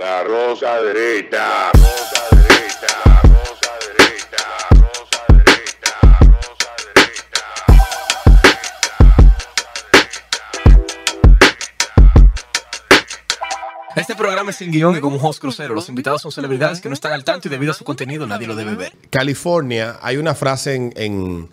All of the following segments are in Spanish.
La rosa derecha. Rosa derecha. Rosa derecha. Rosa derecha. Rosa derecha. Este programa es sin guion y como un host crucero. Los invitados son celebridades que no están al tanto y debido a su contenido nadie lo debe ver. California, hay una frase en, en-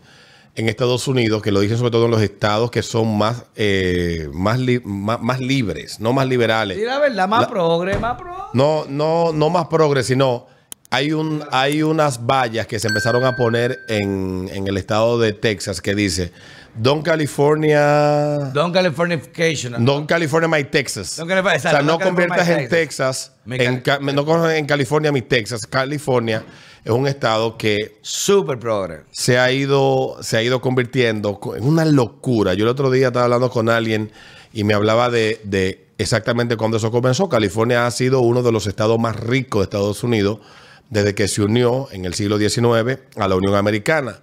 en Estados Unidos que lo dicen sobre todo en los estados que son más, eh, más, li- más, más libres, no más liberales. Y la verdad, más La- progre, más pro. No, no, no más progres, sino hay un, hay unas vallas que se empezaron a poner en, en el estado de Texas que dice Don California. Don Californication. Don California my Texas. Don California- o sea, no Don conviertas en Texas. En, ca- no conviertas en California mi Texas. California es un estado que Super progre. se ha ido, se ha ido convirtiendo co- en una locura. Yo el otro día estaba hablando con alguien y me hablaba de, de exactamente cuando eso comenzó. California ha sido uno de los estados más ricos de Estados Unidos desde que se unió en el siglo XIX a la Unión Americana.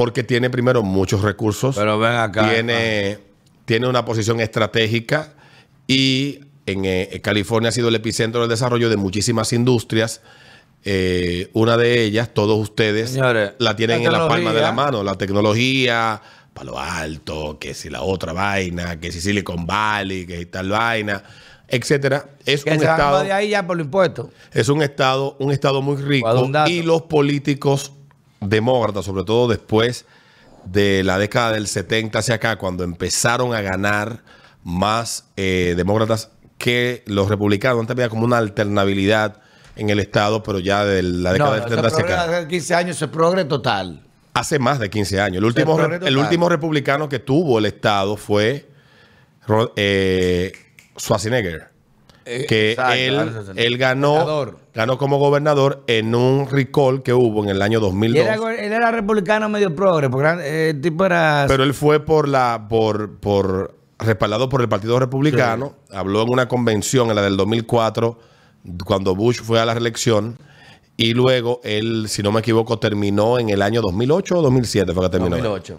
Porque tiene primero muchos recursos. Pero ven acá. Tiene, tiene una posición estratégica y en eh, California ha sido el epicentro del desarrollo de muchísimas industrias. Eh, una de ellas, todos ustedes Señores, la tienen en la palma de la mano. La tecnología, Palo Alto, que si la otra vaina, que si Silicon Valley, que si tal vaina, etcétera. Es Que un se estado, de ahí ya por es un estado, un estado muy rico y los políticos demócratas, sobre todo después de la década del 70 hacia acá, cuando empezaron a ganar más eh, demócratas que los republicanos. Antes había como una alternabilidad en el estado, pero ya de la década No, del no, 70 ese hacia acá. hace 15 años se progre total. Hace más de 15 años. El último, el último republicano que tuvo el estado fue eh, Schwarzenegger que Exacto, él, ganó, Gobernador. ganó como gobernador en un recall que hubo en el año Y 2002. él era, él era republicano medio progre, porque eh, el tipo era... Pero él fue por la por por respaldado por el Partido Republicano, habló en una convención en la del 2004 cuando Bush fue a la reelección y luego él, si no me equivoco, terminó en el año 2008 o 2007 fue que terminó. 2008.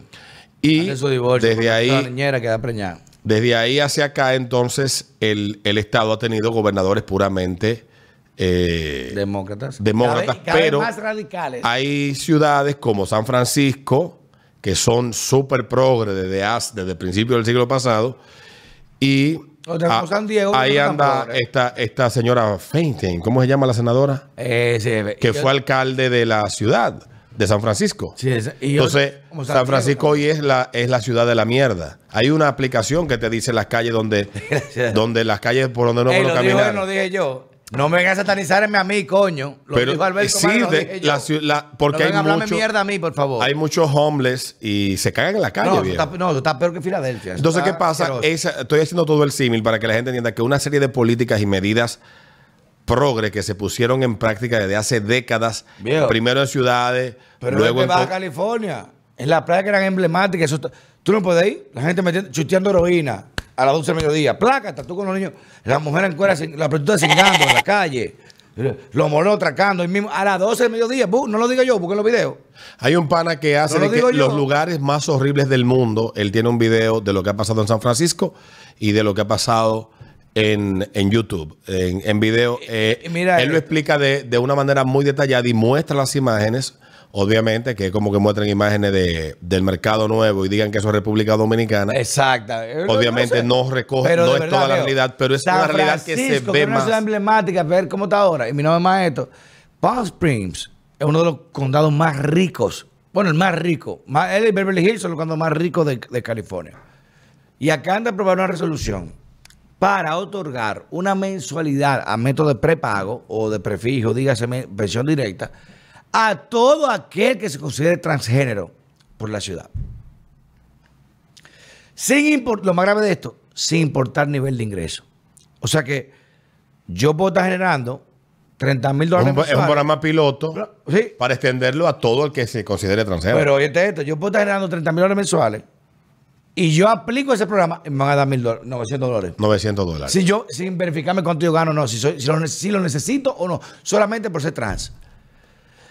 Y Hace su divorcio, desde porque La ahí niñera queda preñada. Desde ahí hacia acá, entonces, el, el Estado ha tenido gobernadores puramente eh, Demócratas. demócratas, Cada vez- cada vez pero más radicales. hay ciudades como San Francisco, que son súper progre desde, desde el principio del siglo pasado, y San Diego, ahí no anda esta, esta señora Feinstein, ¿cómo se llama la senadora? Eh, sí, Que yo- fue alcalde de la ciudad de San Francisco. Sí, es- y yo- Entonces, San Francisco hoy es la, es la ciudad de la mierda. Hay una aplicación que te dice las calles donde, donde las calles por donde no Ey, puedo lo dijo él, caminar. no dije yo. No me vengas a satanizarme a mí, coño. Lo Pero dijo Alberto sí, lo dije yo. la porque no hay mucho- mierda a mí, por favor. Hay muchos homeless y se cagan en la calle. no, viejo. estás, no, tú estás peor que Filadelfia. Entonces, ¿qué está pasa? Esa- estoy haciendo todo el símil para que la gente entienda que una serie de políticas y medidas progre que se pusieron en práctica desde hace décadas, Viejo. primero en ciudades, Pero luego en... Baja California. En la playa que eran emblemáticas. Eso tú no puedes ir. La gente metiendo, chuteando heroína a las 12 del mediodía. Plácata, tú con los niños. Las mujeres en cuera, sin- la prostituta cingando en la calle. Los monos atracando. ahí mismo, a las 12 del mediodía. No lo digo yo, busquen los videos. Hay un pana que hace No lo de que los lugares más horribles del mundo. Él tiene un video de lo que ha pasado en San Francisco y de lo que ha pasado en, en YouTube. En, en video. eh, y mira, él lo eh, explica de, de una manera muy detallada y muestra las imágenes. Obviamente, que es como que muestran imágenes de, del mercado nuevo y digan que eso es República Dominicana. Exacta. Obviamente no recoge, Pero no es verdad, toda la realidad, pero es San una realidad que se ve es una más. ciudad emblemática, ver cómo está ahora. Y mi nombre es Maestro. Palm Springs es uno de los condados más ricos. Bueno, el más rico. Más, él y Beverly Hills son los condados más ricos de, de California. Y acá anda a aprobar una resolución para otorgar una mensualidad a método de prepago o de prefijo, dígase pensión directa, a todo aquel que se considere transgénero por la ciudad. Sin lo más grave de esto, sin importar nivel de ingreso. O sea que yo puedo estar generando 30 mil Es dólares es un programa piloto sí. para extenderlo a todo el que se considere transgénero. Pero oye esto, yo puedo estar generando 30 mil dólares mensuales y yo aplico ese programa me van a dar mil dólares, 900 dólares. 900 dólares. Si yo, sin verificarme cuánto yo gano o no, si, soy- si, lo, ne- si lo necesito o no, solamente por ser trans.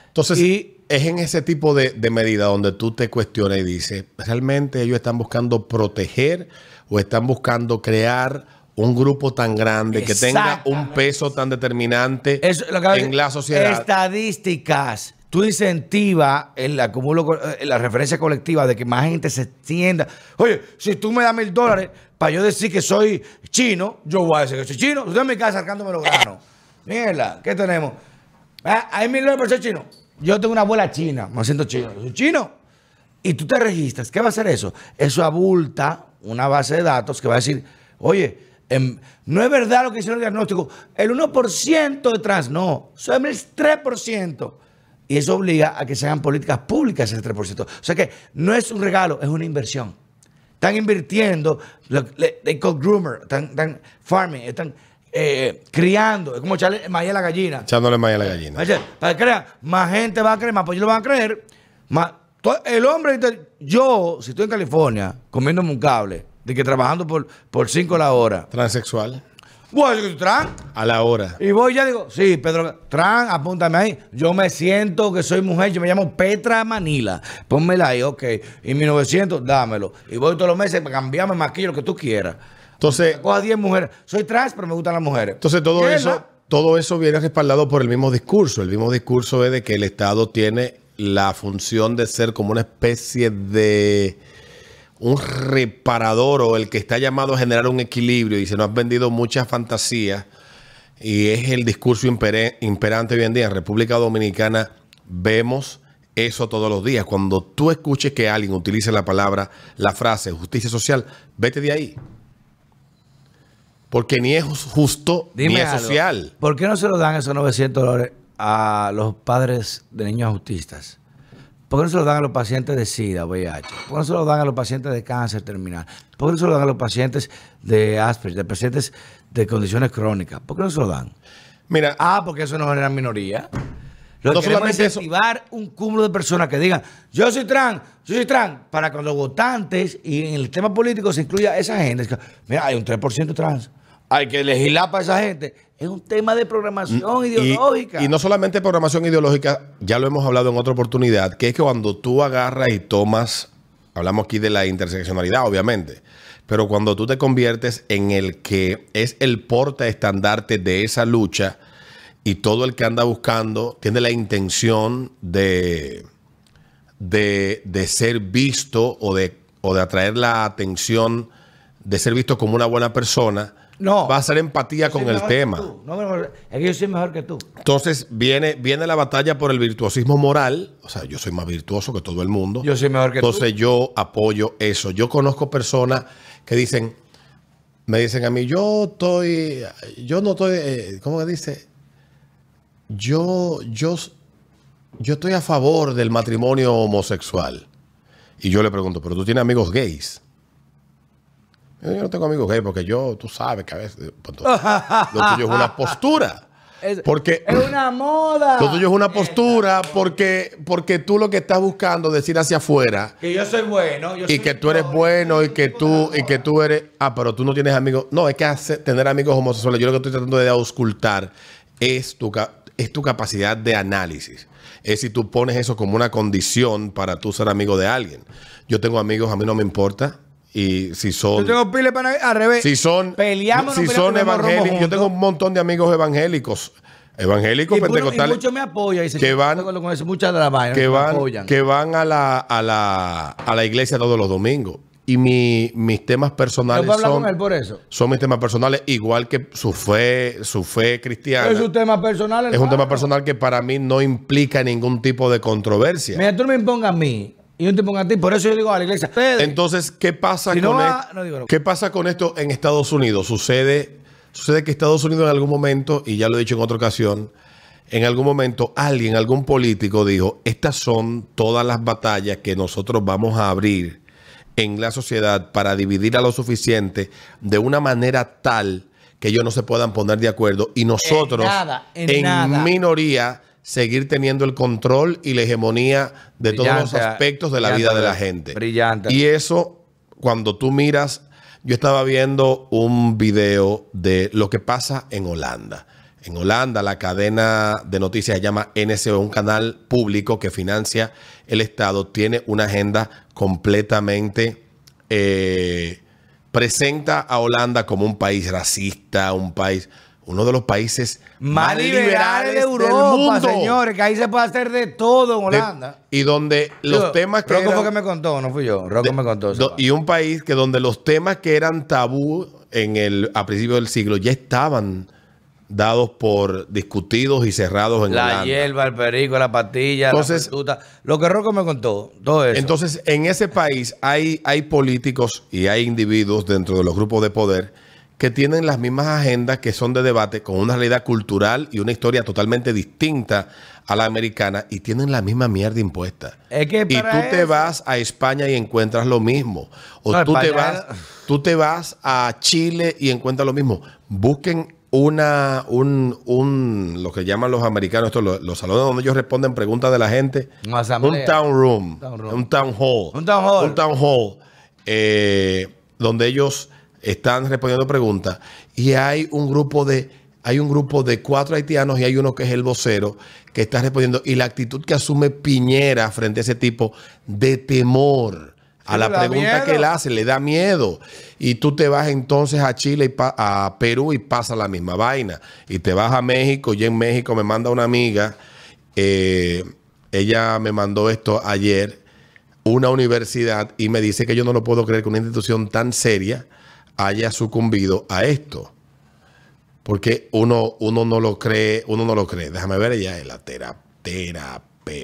Entonces, Y- es en ese tipo de, de medida donde tú te cuestionas y dices, ¿realmente ellos están buscando proteger o están buscando crear un grupo tan grande que tenga un peso tan determinante Eso, lo que- en la sociedad. Estadísticas. Tú incentivas el acumulo, eh, la referencia colectiva de que más gente se extienda. Oye, si tú me das mil dólares para yo decir que soy chino, yo voy a decir que soy chino. Usted en mi casa sacándome los granos. Mierda, ¿qué tenemos? Ah, Hay mil dólares por ser chino. Yo tengo una abuela china, me siento chino. Yo soy chino. Y tú te registras. ¿Qué va a hacer eso? Eso abulta una base de datos que va a decir, oye, em, no es verdad lo que hicieron el diagnóstico. El 1% de trans, no. Son el 3%. Y eso obliga a que se hagan políticas públicas ese 3%. O sea que no es un regalo, es una inversión. Están invirtiendo, lo, they call groomer, están, están farming, están eh, criando. Es como echarle maíz a la gallina. Echándole maíz a la gallina. Para que crean, más gente va a creer, más pues lo van a creer. Más, el hombre, yo, si estoy en California, comiéndome un cable, de que trabajando por, por cinco la hora, Transexual. Soy trans. A la hora. Y voy ya digo, sí, Pedro, trans, apúntame ahí. Yo me siento que soy mujer, yo me llamo Petra Manila. Pónmela ahí, ok. Y 1900, dámelo. Y voy todos los meses para cambiarme, maquillo, lo que tú quieras. Entonces, Coja 10 mujeres. Soy trans, pero me gustan las mujeres. entonces todo eso, todo eso viene respaldado por el mismo discurso. El mismo discurso es de que el Estado tiene la función de ser como una especie de un reparador o el que está llamado a generar un equilibrio y se nos han vendido muchas fantasías y es el discurso imperante hoy en día en República Dominicana vemos eso todos los días cuando tú escuches que alguien utilice la palabra la frase justicia social vete de ahí porque ni es justo ni es algo. social ¿Por qué no se lo dan esos 900 dólares a los padres de niños autistas? ¿Por qué no se lo dan a los pacientes de SIDA, VIH? ¿Por qué no se lo dan a los pacientes de cáncer terminal? ¿Por qué no se lo dan a los pacientes de Asperger, de pacientes de condiciones crónicas? ¿Por qué no se lo dan? mira Ah, porque eso no genera minoría. Lo No que solamente es incentivar un cúmulo de personas que digan, yo soy trans, yo soy trans, para que los votantes y en el tema político se incluya esa gente. Es Mira, hay un 3% trans. Hay que legislar para esa gente. Es un tema de programación Y- ideológica. Y, no solamente programación ideológica, ya lo hemos hablado en otra oportunidad, que es que cuando tú agarras y tomas, hablamos aquí de la interseccionalidad, obviamente, pero cuando tú te conviertes en el que es el porta estandarte de esa lucha y todo el que anda buscando tiene la intención de, de, de ser visto o de, o de atraer la atención de ser visto como una buena persona, No. va a ser empatía con el tema. No, mejor- es que yo soy mejor que tú. Entonces viene, viene la batalla por el virtuosismo moral. O sea, yo soy más virtuoso que todo el mundo. Yo soy mejor que tú. Entonces yo apoyo eso. Yo conozco personas que dicen, me dicen a mí, yo estoy, yo no estoy, eh, ¿cómo que dice? Yo, yo, yo estoy a favor del matrimonio homosexual. Y yo le pregunto, pero tú tienes amigos gays. Yo no tengo amigos gays porque yo, tú sabes que a veces, pues, entonces, lo tuyo es una postura. Es- Porque Es una moda. lo tuyo es una postura porque, porque tú lo que estás buscando es decir hacia afuera Que yo soy bueno. yo y soy que tú eres bueno y que tú y que tú eres ah pero tú no tienes amigos no es que hace- tener amigos homosexuales yo lo que estoy tratando de auscultar es tu es tu capacidad de análisis es si tú pones eso como una condición para tú ser amigo de alguien yo tengo amigos a mí no me importa y si son Yo tengo pile para al revés. si son Peleamos, si son evangélicos yo tengo un montón de amigos evangélicos evangélicos y, bueno, y pentecostales muchos me apoyan. Y que van- estoy con eso, muchas de las vainas que me van, apoyan. que van a la, a la, a la iglesia todos los domingos. Y mi- mis temas ¿No personales son, con él por eso? son mis temas personales, igual que su fe, su fe cristiana. Es un tema personal. Es un tema personal que para mí no implica ningún tipo de controversia. Mira, tú no me impongas a mí y yo no te pongo a ti. Por eso yo digo a la iglesia, Entonces, ¿qué pasa Si no con va- esto? no digo no. ¿Qué pasa con esto en Estados Unidos? Sucede, sucede que Estados Unidos en algún momento, y ya lo he dicho en otra ocasión, en algún momento alguien, algún político dijo, estas son todas las batallas que nosotros vamos a abrir en la sociedad para dividir a lo suficiente de una manera tal que ellos no se puedan poner de acuerdo y nosotros nada, en nada. minoría seguir teniendo el control y la hegemonía de todos los aspectos de la vida de la gente. brillante. Y eso, cuando tú miras, yo estaba viendo un video de lo que pasa en Holanda. En Holanda, la cadena de noticias se llama NSO, un canal público que financia el Estado, tiene una agenda completamente eh, presenta a Holanda como un país racista, un país, uno de los países Más liberales de del Europa, mundo. señores, que ahí se puede hacer de todo en De- Holanda. y donde los temas que Rocco eran- fue que me contó, no fui yo. Rocco de- me contó. do- y un país que donde los temas que eran tabú en el a principios del siglo ya estaban dados por discutidos y cerrados en la Holanda. hierba, el perico, la pastilla, Entonces- la fruta. Lo que Rocco me contó, todo eso. Entonces, en ese país hay, hay políticos y hay individuos dentro de los grupos de poder que tienen las mismas agendas que son de debate con una realidad cultural y una historia totalmente distinta a la americana y tienen la misma mierda impuesta. Es que y tú te vas a España y encuentras lo mismo. O No, tú, te vas, tú te vas a Chile y encuentras lo mismo. Busquen una, un, un, lo que llaman los americanos, esto, los, los salones donde ellos responden preguntas de la gente. Una. Un town room. Town room. Un town hall. Un town hall. Un town hall. eh, donde ellos están respondiendo preguntas. Y hay un grupo de. Hay un grupo de cuatro haitianos y hay uno que es el vocero que está respondiendo. Y la actitud que asume Piñera frente a ese tipo de temor a la pregunta miedo. que él hace, le da miedo. Y tú te vas entonces a Chile y pa- a Perú y pasa la misma vaina. Y te vas a México y en México me manda una amiga. eh, ella me mandó esto ayer una universidad y me dice que yo no lo puedo creer que una institución tan seria haya sucumbido a esto. Porque uno, uno no lo cree, uno no lo cree. Déjame ver ella es la terapia.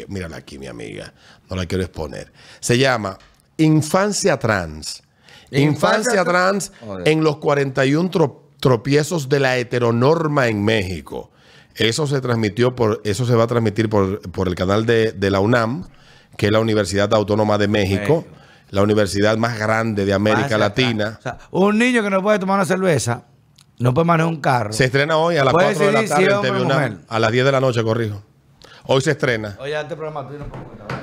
Mírala aquí, mi amiga. No la quiero exponer. Se llama Infancia Trans. Infancia, Infancia Trans en los 41 tro- tropiezos de la heteronorma en México. Eso se transmitió por, eso se va a transmitir por, por el canal de, de la UNAM, que es la Universidad Autónoma de México, México. La universidad más grande de América Latina. O sea, un niño que no puede tomar una cerveza, no puede manejar un carro. Se estrena hoy a las Puede 4 de la si tarde en TV UNAM. A las 10 de la noche, corrijo. Hoy se estrena. Oye, este programa tú no.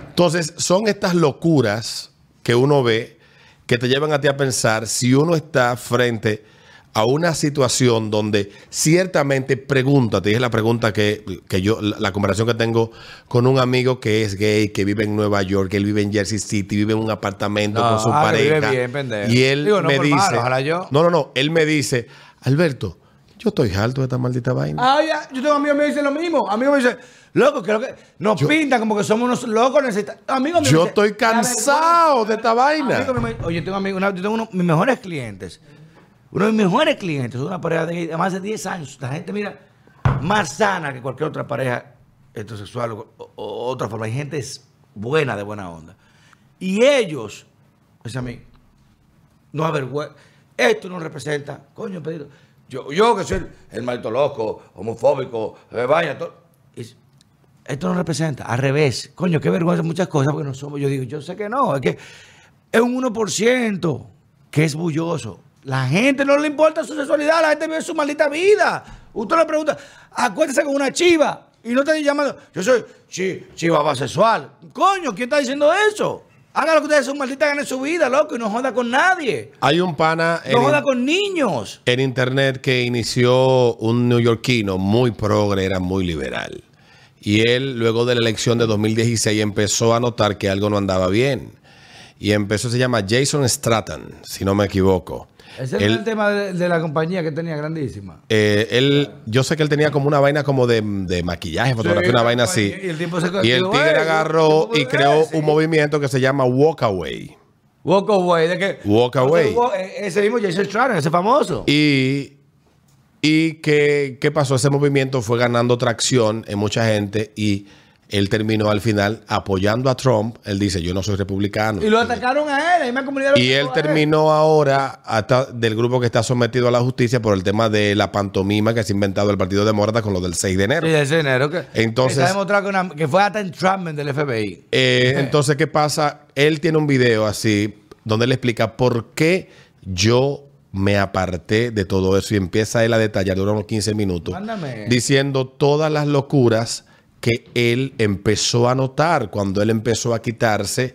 Entonces, son estas locuras que uno ve que te llevan a ti a pensar si uno está frente a una situación donde ciertamente pregúntate, y es la pregunta que, que yo, la, la conversación que tengo con un amigo que es gay, que vive en Nueva York, que él vive en Jersey City, vive en un apartamento No, con su ah, pareja. bien, y él Digo, no me dice, malo, ojalá yo. no, no, no, él me dice, Alberto, yo estoy harto de esta maldita vaina. Ah, ya, yo tengo amigos que me dicen lo mismo. Amigos me dicen, loco, creo que nos pintan como que somos unos locos. Necesita... Amigos Yo me dicen, estoy "La cansado vergüenza". de esta vaina. Amigos míos me- Oye, yo tengo amigos, una- yo tengo uno de mis mejores clientes. Uno de mis mejores clientes, una pareja de, más de 10 años. La gente, mira, más sana que cualquier otra pareja heterosexual o, otra forma. Hay gente es buena, de buena onda. Y ellos, es a mí, no avergüenza. Esto no representa, coño, Pedro. Yo, yo que soy el, el loco, homofóbico, eh, vaya, todo. Es- esto no representa, al revés. Coño, qué vergüenza muchas cosas porque no somos. Yo digo, yo sé que no, es que es un 1% que es bulloso. La gente no le importa su sexualidad, la gente vive su maldita vida. Usted le pregunta, acuérdese con una chiva y no te llamando, yo soy chi- chiva bisexual. Coño, ¿quién está diciendo eso? Haga lo que ustedes son maldita gana en su vida, loco, y no joda con nadie. Hay un pana en, No joda con niños. en internet que inició un neoyorquino muy progre, era muy liberal. Y él, luego de la elección de 2016, empezó a notar que algo no andaba bien. Y empezó, se llama Jason Stratton, si no me equivoco. Ese Él- es el tema de, de la compañía que tenía grandísima. Eh, él, yo sé que él tenía como una vaina como de, de maquillaje, fotografía, una vaina así. y el tipo se Y el dijo, tigre "Ey, agarró ¿cómo y creó ser?" un movimiento que se llama Walk Away. Walk away. ¿De qué? Walk away. Eh, Ese mismo Jason Stratton, ese famoso. Y, y que, ¿qué pasó? Ese movimiento fue ganando tracción en mucha gente y él terminó al final apoyando a Trump. Él dice, yo no soy republicano. Y lo atacaron a él, la comunidad. Y él terminó ahora hasta del grupo que está sometido a la justicia por el tema de la pantomima que se ha inventado el Partido Demócrata con lo del 6 de enero. Sí, ese enero. Que, Entonces- que se ha demostrado que, una- que fue hasta entrapment del FBI. Eh, entonces, ¿qué pasa? Él tiene un video así donde él explica por qué yo me aparté de todo eso y empieza él a detallar, dura unos 15 minutos, Mándame. diciendo todas las locuras que él empezó a notar cuando él empezó a quitarse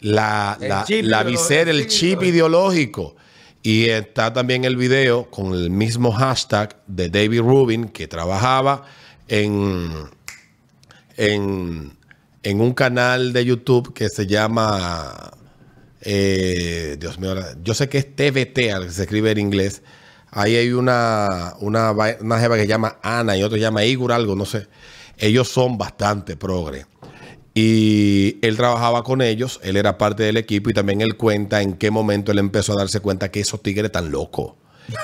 la, la, visera, el chip ideológico. Y está también el video con el mismo hashtag de David Rubin que trabajaba en, en, en un canal de YouTube que se llama eh, Dios mío, yo sé que es TVT, al que se escribe en inglés. Ahí hay una, una, una jeva que se llama Ana y otro se llama Igor, algo, no sé. Ellos son bastante progre. Y él trabajaba con ellos, él era parte del equipo y también él cuenta en qué momento él empezó a darse cuenta que esos tigres están locos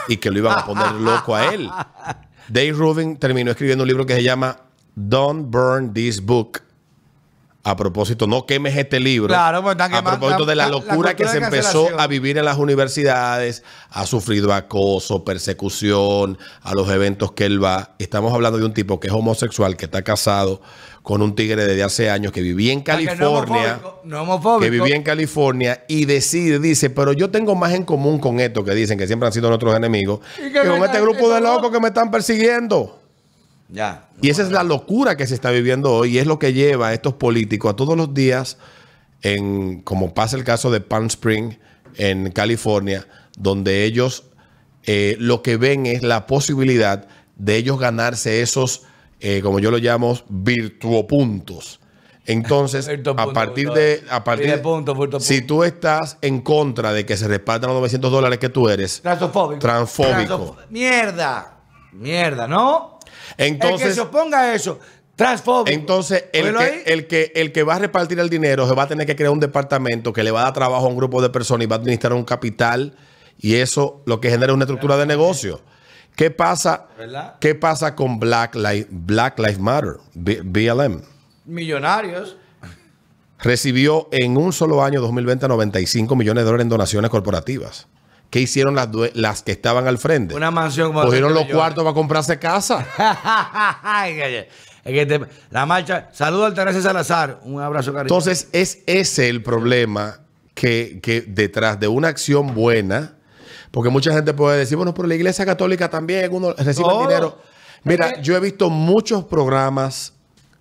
y que lo iban a poner loco a él. Dave Rubin terminó escribiendo un libro que se llama Don't Burn This Book. A propósito, no quemes este libro. Claro, pues están a propósito de la locura que se empezó a vivir en las universidades, ha sufrido acoso, persecución, a los eventos que él va. Estamos hablando de un tipo que es homosexual, que está casado con un tigre desde hace años, que vivía en no California No homofóbico. que vivía en California y decide, dice, pero yo tengo más en común con esto que dicen que siempre han sido nuestros enemigos, Y que que con este grupo de locos que me están persiguiendo. Ya. Y esa es la locura que se está viviendo hoy y es lo que lleva a estos políticos a todos los días, en, como pasa el caso de Palm Spring en California, donde ellos eh, lo que ven es la posibilidad de ellos ganarse esos, eh, como yo lo llamo, virtuopuntos. Entonces, a partir punto. de, a partir de- punto, si tú estás en contra de que se repartan los 900 dólares que tú eres, Transfóbico. Transfóbico. Mierda. Mierda, ¿no? el que entonces se oponga a eso, transfóbico. Entonces, el que, el, que, el que va a repartir el dinero se va a tener que crear un departamento que le va a dar trabajo a un grupo de personas y va a administrar un capital y eso lo que genera es una estructura de negocio. ¿Qué pasa? ¿Verdad? ¿Qué pasa con Black, Li- Black Lives Matter, B- BLM? Millonarios. Recibió en un solo año 2020 95 millones de dólares en donaciones corporativas. ¿Qué hicieron las, las que estaban al frente? Una mansión Cogieron 30 los cuartos para comprarse casa. La marcha. Saludos al Teresa Salazar. Un abrazo, cariño. Entonces, es ese el problema que, que detrás de una acción buena, porque mucha gente puede decir, bueno, pero la iglesia católica también uno recibe dinero. Mira, yo he visto muchos programas,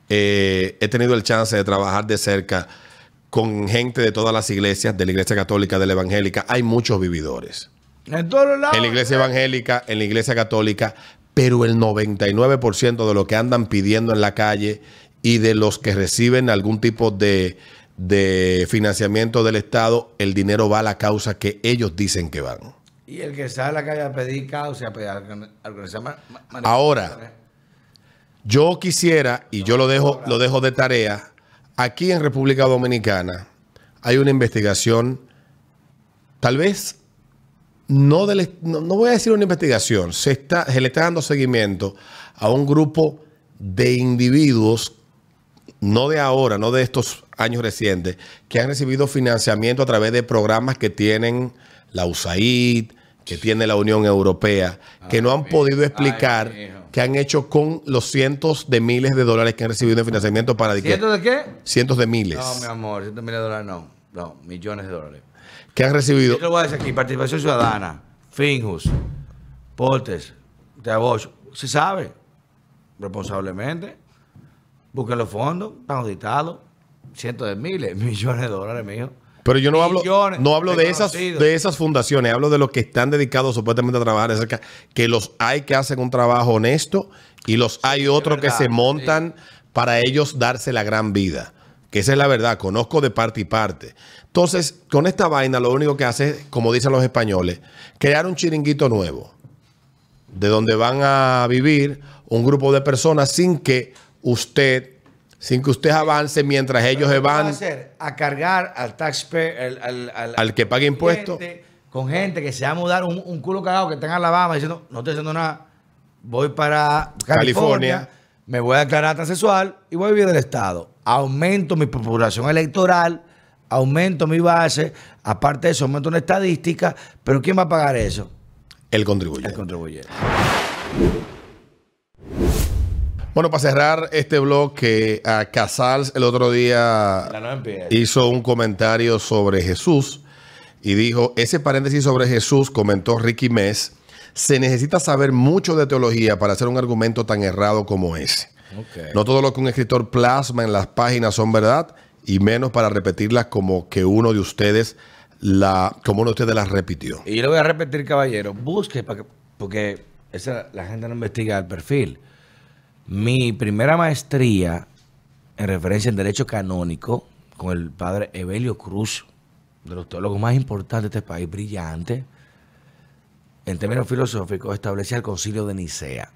eh, he tenido el chance de trabajar de cerca con gente de todas las iglesias, de la iglesia católica, de la evangélica. Hay muchos vividores. en todos lados. En la iglesia evangélica, en la iglesia católica, pero el 99% de lo que andan pidiendo en la calle y de los que reciben algún tipo de, de financiamiento del Estado, el dinero va a la causa que ellos dicen que van. Y el que sale a la calle a pedir causa, a pedir manifestaciones. Ahora, yo quisiera, y yo lo dejo, lo dejo de tarea, aquí en República Dominicana hay una investigación, tal vez, no, del- no, no voy a decir una investigación, se, está, se le está dando seguimiento a un grupo de individuos, no de ahora, no de estos años recientes, que han recibido financiamiento a través de programas que tienen la USAID, que tiene la Unión Europea, que no han podido explicar qué han hecho con los cientos de miles de dólares que han recibido en financiamiento para ¿Cientos de qué? cientos de miles No, mi amor, cientos miles de dólares no. No, millones de dólares. que han recibido. Yo te lo voy a decir aquí: participación ciudadana, Finjus, Portes, Teabocho. Se sabe, responsablemente. Busquen los fondos, están auditados. Cientos de miles, millones de dólares, mijo. Pero yo no hablo, no hablo de esas, de esas fundaciones, hablo de los que están dedicados supuestamente a trabajar cerca, que los hay que hacen un trabajo honesto y los hay otros que se montan para ellos darse la gran vida. Que esa es la verdad, conozco de parte y parte. Entonces, con esta vaina lo único que hace es, como dicen los españoles, crear un chiringuito nuevo, de donde van a vivir un grupo de personas sin que usted, sin que usted avance mientras ellos se ¿Qué va a van hacer? A cargar al taxpayer, al, al, al- al que pague impuestos. Con gente que se va a mudar un, un culo cagado que está en Alabama diciendo, no estoy haciendo nada, voy para California, California. me voy a declarar transexual y voy a vivir del Estado. Aumento mi población electoral, aumento mi base, aparte de eso, aumento una estadística, pero ¿quién va a pagar eso? El contribuyente. El contribuyente. Bueno, para cerrar este bloque, a Casals el otro día hizo un comentario sobre Jesús y dijo, ese paréntesis sobre Jesús, comentó Ricky Mess, se necesita saber mucho de teología para hacer un argumento tan errado como ese. No todo lo que un escritor plasma en las páginas son verdad y menos para repetirlas como que uno de ustedes la como uno de ustedes las repitió. Y yo le voy a repetir, caballero, busque, para que- porque esa, la gente no investiga el perfil. Mi primera maestría en referencia en Derecho Canónico con el padre Evelio Cruz de los teólogos más importantes de este país, brillante, en términos filosóficos, establecía el concilio de Nicea.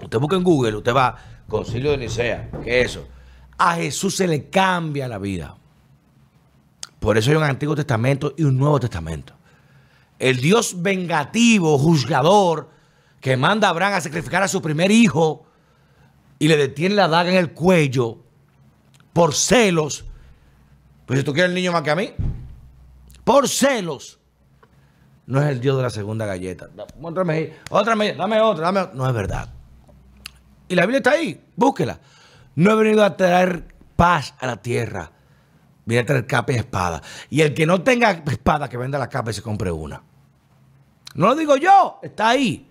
Usted busca en Google, usted va, concilio de Nicea, ¿qué es eso? A Jesús se le cambia la vida. Por eso hay un Antiguo Testamento y un Nuevo Testamento. El Dios vengativo, juzgador, que manda a Abraham a sacrificar a su primer hijo y le detiene la daga en el cuello por celos. Pues si tú quieres el niño más que a mí, por celos, no es el Dios de la segunda galleta. Otra mejilla, dame otra, dame otra. No es verdad. Y la Biblia está ahí, búsquela. No he venido a traer paz a la tierra. Viene a traer capa y espada. Y el que no tenga espada, que venda la capa y se compre una. No lo digo yo, está ahí.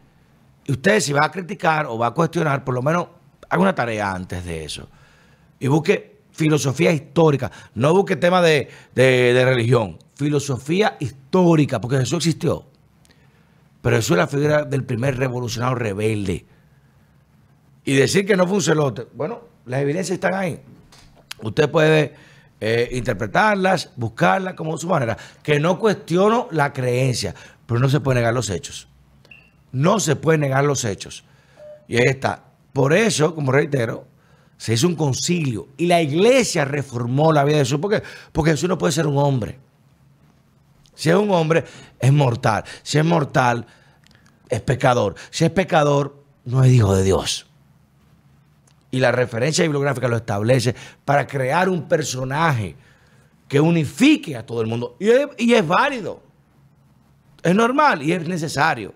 Y usted si va a criticar o va a cuestionar, por lo menos haga una tarea antes de eso. Y busque filosofía histórica. No busque tema de, de- religión. Filosofía histórica, porque Jesús existió. Pero Jesús es la figura del primer revolucionario rebelde. Y decir que no fue un celote. Bueno, las evidencias están ahí. Usted puede eh, interpretarlas, buscarlas como su manera. Que no cuestiono la creencia, pero no se puede negar los hechos. No se puede negar los hechos. Y ahí está. Por eso, como reitero, se hizo un concilio y la iglesia reformó la vida de Jesús. ¿Por qué? Porque Jesús no puede ser un hombre. Si es un hombre, es mortal. Si es mortal, es pecador. Si es pecador, no es hijo de Dios. Y la referencia bibliográfica lo establece para crear un personaje que unifique a todo el mundo. Y es, válido. Es normal y es necesario.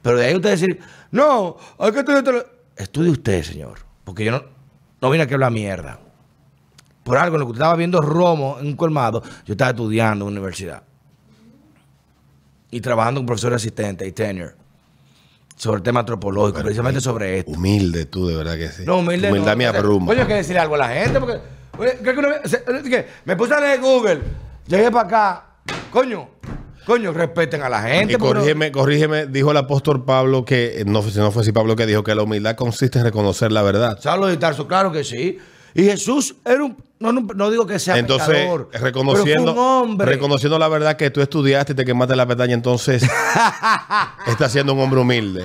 Pero de ahí usted decir, no, hay que estudiar. Tele-". Estudie usted, señor. Porque yo no, no vine aquí a hablar mierda. Por algo, en lo que usted estaba viendo Romo en un colmado, yo estaba estudiando en una universidad. Y trabajando con profesor asistente y tenure. Sobre el tema antropológico, precisamente sobre esto. Humilde tú, de verdad que sí. No, humilde. Humildad no. me abruma. Coño, hay que decirle algo a la gente porque. oye, ¿qué que uno- se- que me puse a leer Google, llegué para acá. Coño, coño, respeten a la gente. Y no- corrígeme, corrígeme, dijo el apóstol Pablo que, no, si no fue así Pablo que dijo que la humildad consiste en reconocer la verdad. Saulo de Tarso, claro que sí. Y Jesús era un. No, no, no digo que sea Entonces, pecador, reconociendo, pero fue un hombre. reconociendo la verdad que tú estudiaste y te quemaste la pestaña, entonces está siendo un hombre humilde.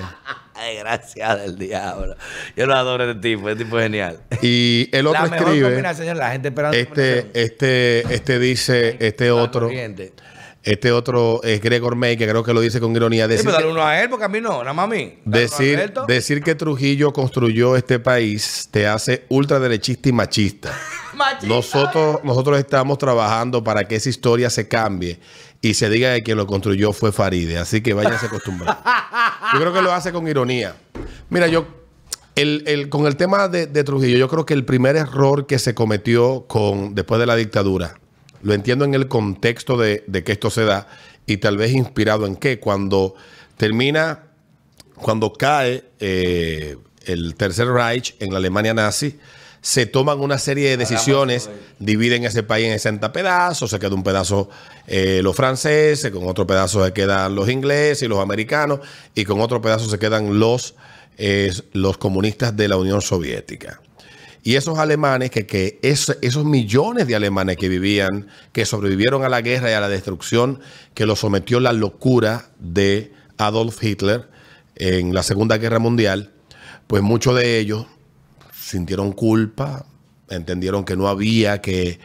Ay, gracias del diablo. Yo lo adoro este tipo, este tipo es genial. Y el otro la mejor escribe, combinación, la gente esperando. este, este, este dice, este otro, corriente. Este otro es Gregor May, que creo que lo dice con ironía, Sí, decir, pero dale uno a él, porque a mí no, nada más a mí. A decir, decir que Trujillo construyó este país te hace ultraderechista y machista. Machista. Nosotros, nosotros estamos trabajando para que esa historia se cambie y se diga que quien lo construyó fue Faride. Así que váyanse acostumbrando. Yo creo que lo hace con ironía. Mira, yo, el, el- con el tema de, de Trujillo, yo creo que el primer error que se cometió con, después de la dictadura, lo entiendo en el contexto de, de que esto se da y tal vez inspirado en qué, cuando termina, cuando cae eh, el Tercer Reich en la Alemania nazi, se toman una serie de decisiones, dividen ese país en 60 pedazos, se queda un pedazo eh, los franceses, con otro pedazo se quedan los ingleses y los americanos, y con otro pedazo se quedan los, eh, los comunistas de la Unión Soviética. Y esos alemanes, que, que es- esos millones de alemanes que vivían, que sobrevivieron a la guerra y a la destrucción, que los sometió la locura de Adolf Hitler en la Segunda Guerra Mundial, pues muchos de ellos sintieron culpa, entendieron que no había que,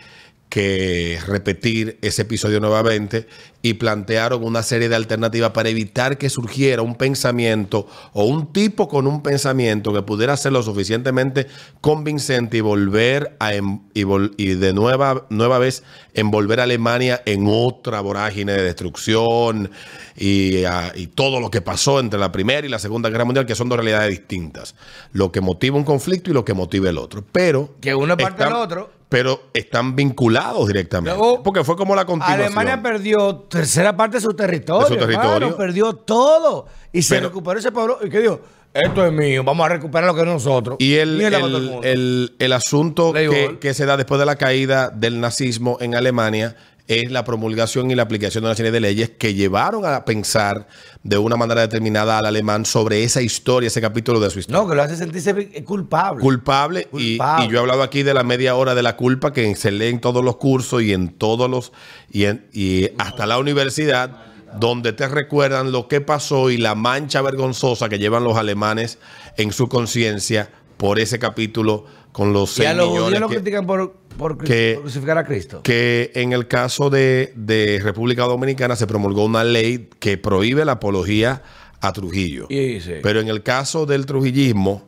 que repetir ese episodio nuevamente y plantearon una serie de alternativas para evitar que surgiera un pensamiento o un tipo con un pensamiento que pudiera ser lo suficientemente convincente y volver a em- y, vol- y de nueva, nueva vez envolver a Alemania en otra vorágine de destrucción y, ah, y todo lo que pasó entre la Primera y la Segunda Guerra Mundial, que son dos realidades distintas. Lo que motiva un conflicto y lo que motiva el otro. Pero Que uno es parte del otro. Pero están vinculados directamente. Luego, porque fue como la continuación. Alemania perdió tercera parte de su territorio. De su territorio. perdió todo. Y se Pero- recuperó ese pueblo. ¿Y qué dijo? Esto es mío, vamos a recuperar lo que es nosotros. Y el, el, el- el asunto que, que se da después de la caída del nazismo en Alemania es la promulgación y la aplicación de una serie de leyes que llevaron a pensar de una manera determinada al alemán sobre esa historia, ese capítulo de su historia. No, que lo hace sentirse culpable. culpable, y- yo he hablado aquí de la media hora de la culpa que se lee en todos los cursos y en todos los y, en- y hasta la universidad donde te recuerdan lo que pasó y la mancha vergonzosa que llevan los alemanes en su conciencia por ese capítulo con los y 6 a los judíos millones lo que- critican por, por, cru- que- por crucificar a Cristo. que en el caso de, de República Dominicana se promulgó una ley que prohíbe la apología a Trujillo. Y sí. Pero en el caso del trujillismo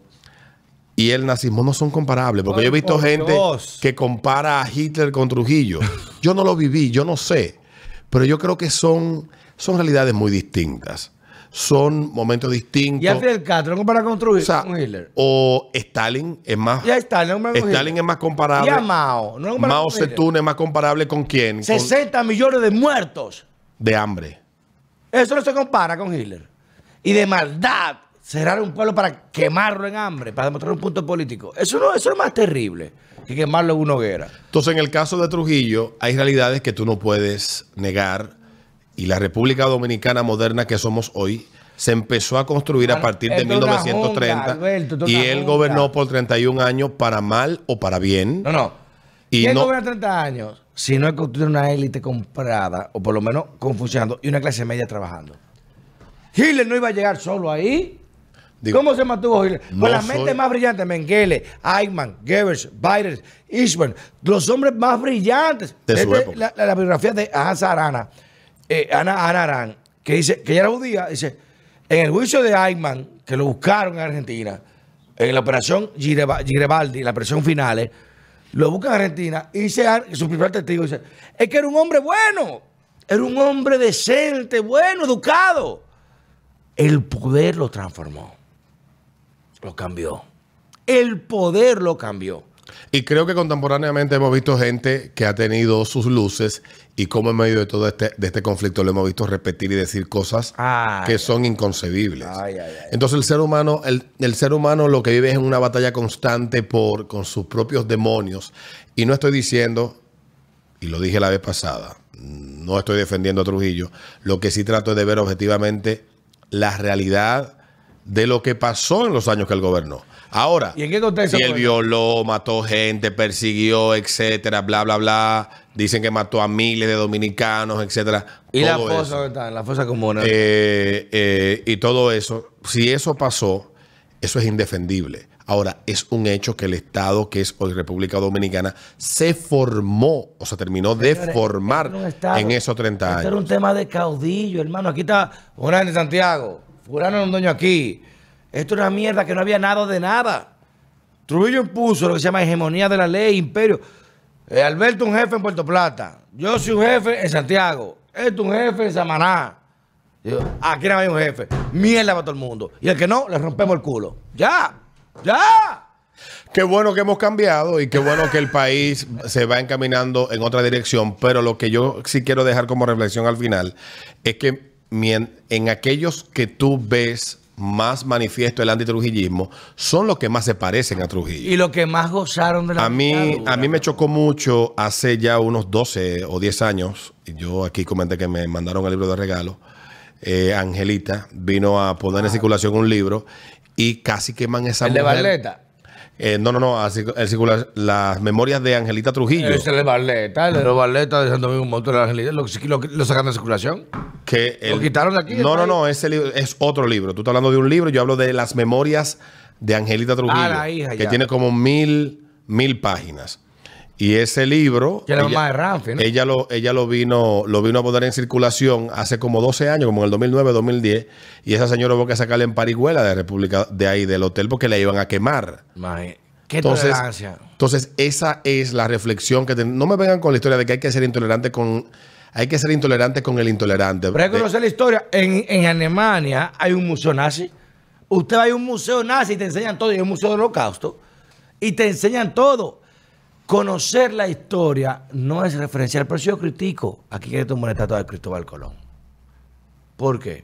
y el nazismo no son comparables, porque Ay, yo he visto por gente Dios. que compara a Hitler con Trujillo. Yo no lo viví, yo no sé, pero yo creo que son, son realidades muy distintas. Son momentos distintos. y a Fidel Castro, ¿no compara con Trujillo? O sea, con Hitler. o Stalin es más, Ya está, no compara con Stalin es más comparable. Y a Mao, ¿no Mao? Zedong es más comparable con quién? Con- 60 millones de muertos. de hambre. Eso no se compara con Hitler. Y de maldad, cerrar un pueblo para quemarlo en hambre, para demostrar un punto político. Eso no, eso es más terrible que quemarlo en una hoguera. Entonces, en el caso de Trujillo, hay realidades que tú no puedes negar. Y la República Dominicana moderna que somos hoy se empezó a construir a Mano, partir de esto es una 1930. junta, Alberto, esto es y él junta. gobernó por 31 años para mal o para bien. No, no. Y ¿Quién no- gobierna 30 años si no hay construir una élite comprada, o por lo menos con funcionando, y una clase media trabajando? Hitler no iba a llegar solo ahí. Digo, ¿Cómo se mantuvo Hitler? no Con las soy- mentes más brillantes, Mengele, Eichmann, Goebbels, Biden, Eastman, los hombres más brillantes. De su época. La, la- la biografía de Hans Arana, eh, Ana, Ana Aran, que dice que ella era judía, dice, en el juicio de Eichmann, que lo buscaron en Argentina, en la operación Gireba- Garibaldi, la operación finales, lo buscan en Argentina y dice su primer testigo, dice, es que era un hombre bueno, era un hombre decente, bueno, educado. El poder lo transformó, lo cambió. El poder lo cambió. Y creo que contemporáneamente hemos visto gente que ha tenido sus luces y como en medio de todo este, de este conflicto lo hemos visto repetir y decir cosas Ay, que son inconcebibles. Ay, ay, ay. Entonces el ser humano, el, el ser humano lo que vive es una batalla constante por, con sus propios demonios. Y no estoy diciendo, y lo dije la vez pasada, no estoy defendiendo a Trujillo, lo que sí trato es de ver objetivamente la realidad de lo que pasó en los años que él gobernó. Ahora, ¿Y en qué contexto si él violó, mató gente, persiguió, etcétera, bla, bla, bla, dicen que mató a miles de dominicanos, etcétera. ¿Y la fosa está? La fosa común. Eh, eh, y todo eso, si eso pasó, eso es indefendible. Ahora, es un hecho que el Estado, que es hoy República Dominicana, se formó, o sea, terminó de Señores, formar estado. en esos 30 Esto era un años. tema de caudillo, hermano. Aquí está una de Santiago. Fulano dueño aquí. Esto era una mierda que no había nada de nada. Trujillo impuso lo que se llama hegemonía de la ley, imperio. Eh, Alberto un jefe en Puerto Plata. Yo soy un jefe en Santiago. Esto un jefe en Samaná. Digo, aquí no hay un jefe. Mierda para todo el mundo. Y el que no, le rompemos el culo. ¡Ya! ¡Ya! Qué bueno que hemos cambiado y qué bueno que el país se va encaminando en otra dirección, pero lo que yo sí quiero dejar como reflexión al final es que en aquellos que tú ves más manifiesto el antitrujillismo son los que más se parecen a Trujillo. Y lo que más gozaron de la A mí, dictadura. a mí me chocó mucho hace ya unos 12 o 10 años. Yo aquí comenté que me mandaron el libro de regalo. eh, Angelita vino a poner en circulación un libro y casi queman esa. El de. Barleta. Eh, no, no, no. a circu- el circular- las memorias de Angelita Trujillo. Ese es el de Barleta, el de los Barleta de Santo Domingo, un montón de la Angelita. Lo, lo, lo sacan de circulación. que ¿Lo quitaron de aquí, No, no, país? no. Ese libro es otro libro. Tú estás hablando de un libro. Yo hablo de las memorias de Angelita Trujillo. Ah, la hija, que ya. tiene como mil, mil páginas. Y ese libro. Que la ella- mamá de Ramfi, ¿no? Ella lo, ella lo vino, lo vino a poner en circulación hace como 12 años, como en el 2009, 2010. Y esa señora hubo que sacarla en parihuela de República, de ahí, del hotel, porque la iban a quemar. Qué Entonces, tolerancia. entonces, esa es la reflexión que no me vengan con la historia de que hay que ser intolerante con hay que ser intolerante con el intolerante. Pero hay que conocer la historia. En, en Alemania hay un museo nazi. Usted va a un museo nazi y te enseñan todo. Y hay un museo del holocausto. Y te enseñan todo. Conocer la historia no es referencial. Pero si yo critico, aquí quiere tomar una estatua de Cristóbal Colón. ¿Por qué?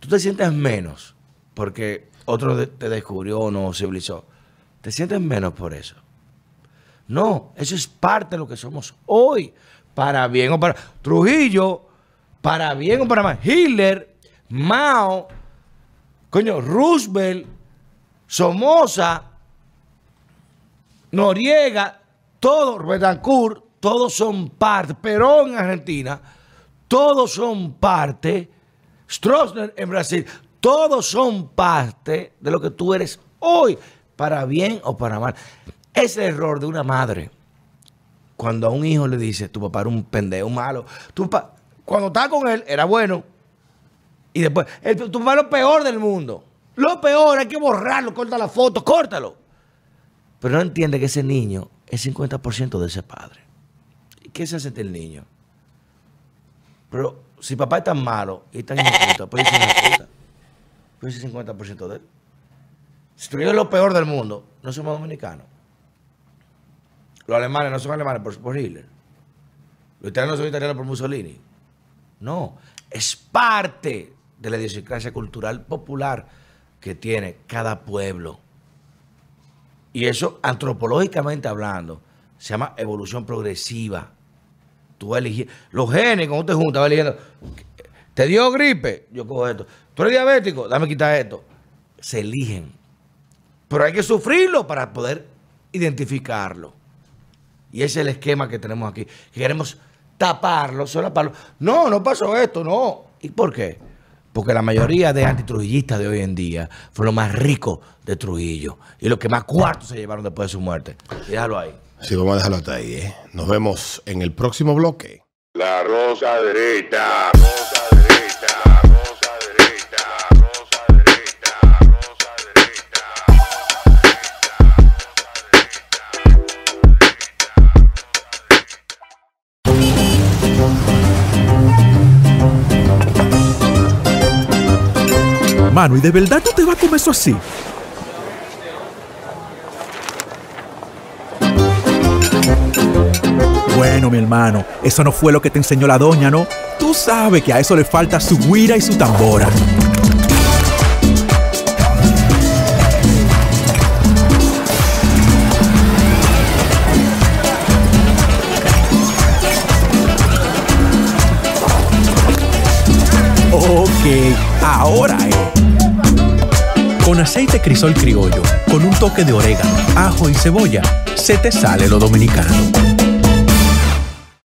Tú te sientes menos porque otro te descubrió o no civilizó. Te sientes menos por eso. No, eso es parte de lo que somos hoy. para bien o para Trujillo, para bien o para mal. Hitler, Mao, coño, Roosevelt, Somoza, Noriega, todos, Betancourt, todos son parte, Perón en Argentina, todos son parte, Stroessner en Brasil, todos son parte de lo que tú eres hoy, para bien o para mal. Es el error de una madre cuando a un hijo le dice, tu papá era un pendejo malo, tu papá, cuando estaba con él era bueno, y después, tu papá es lo peor del mundo. Lo peor, hay que borrarlo, corta la foto, córtalo. Pero no entiende que ese niño es 50% de ese padre. ¿Y qué se hace el niño? Pero si papá es tan malo y tan injusto, pues una puta. Pues ese 50% de él. Si eres lo peor del mundo, no somos dominicanos. Los alemanes no son alemanes por, por Hitler. Los italianos no son italianos por Mussolini. No, es parte de la idiosincrasia cultural popular que tiene cada pueblo. Y eso, antropológicamente hablando, se llama evolución progresiva. Tú vas elegir. Los genes, cuando te juntas, vas eligiendo. ¿Te dio gripe? Yo cojo esto. ¿Tú eres diabético? Dame quitar esto. Se eligen. Pero hay que sufrirlo para poder identificarlo. Y ese es el esquema que tenemos aquí. Que queremos taparlo, solaparlo. No, no pasó esto, no. ¿Y por qué? Porque la mayoría de antitrujillistas de hoy en día fueron los más ricos de Trujillo. Y los que más cuartos se llevaron después de su muerte. Y déjalo ahí. Sí, vamos a dejarlo hasta ahí. ¿eh? Nos vemos en el próximo bloque. La rosa derecha. Rosa Mano, ¿y de verdad tú te vas a comer eso así? Bueno, mi hermano, eso no fue lo que te enseñó la doña, ¿no? Tú sabes que a eso le falta su guira y su tambora. Ok, ahora es. Con aceite crisol criollo, con un toque de orégano, ajo y cebolla, se te sale lo dominicano.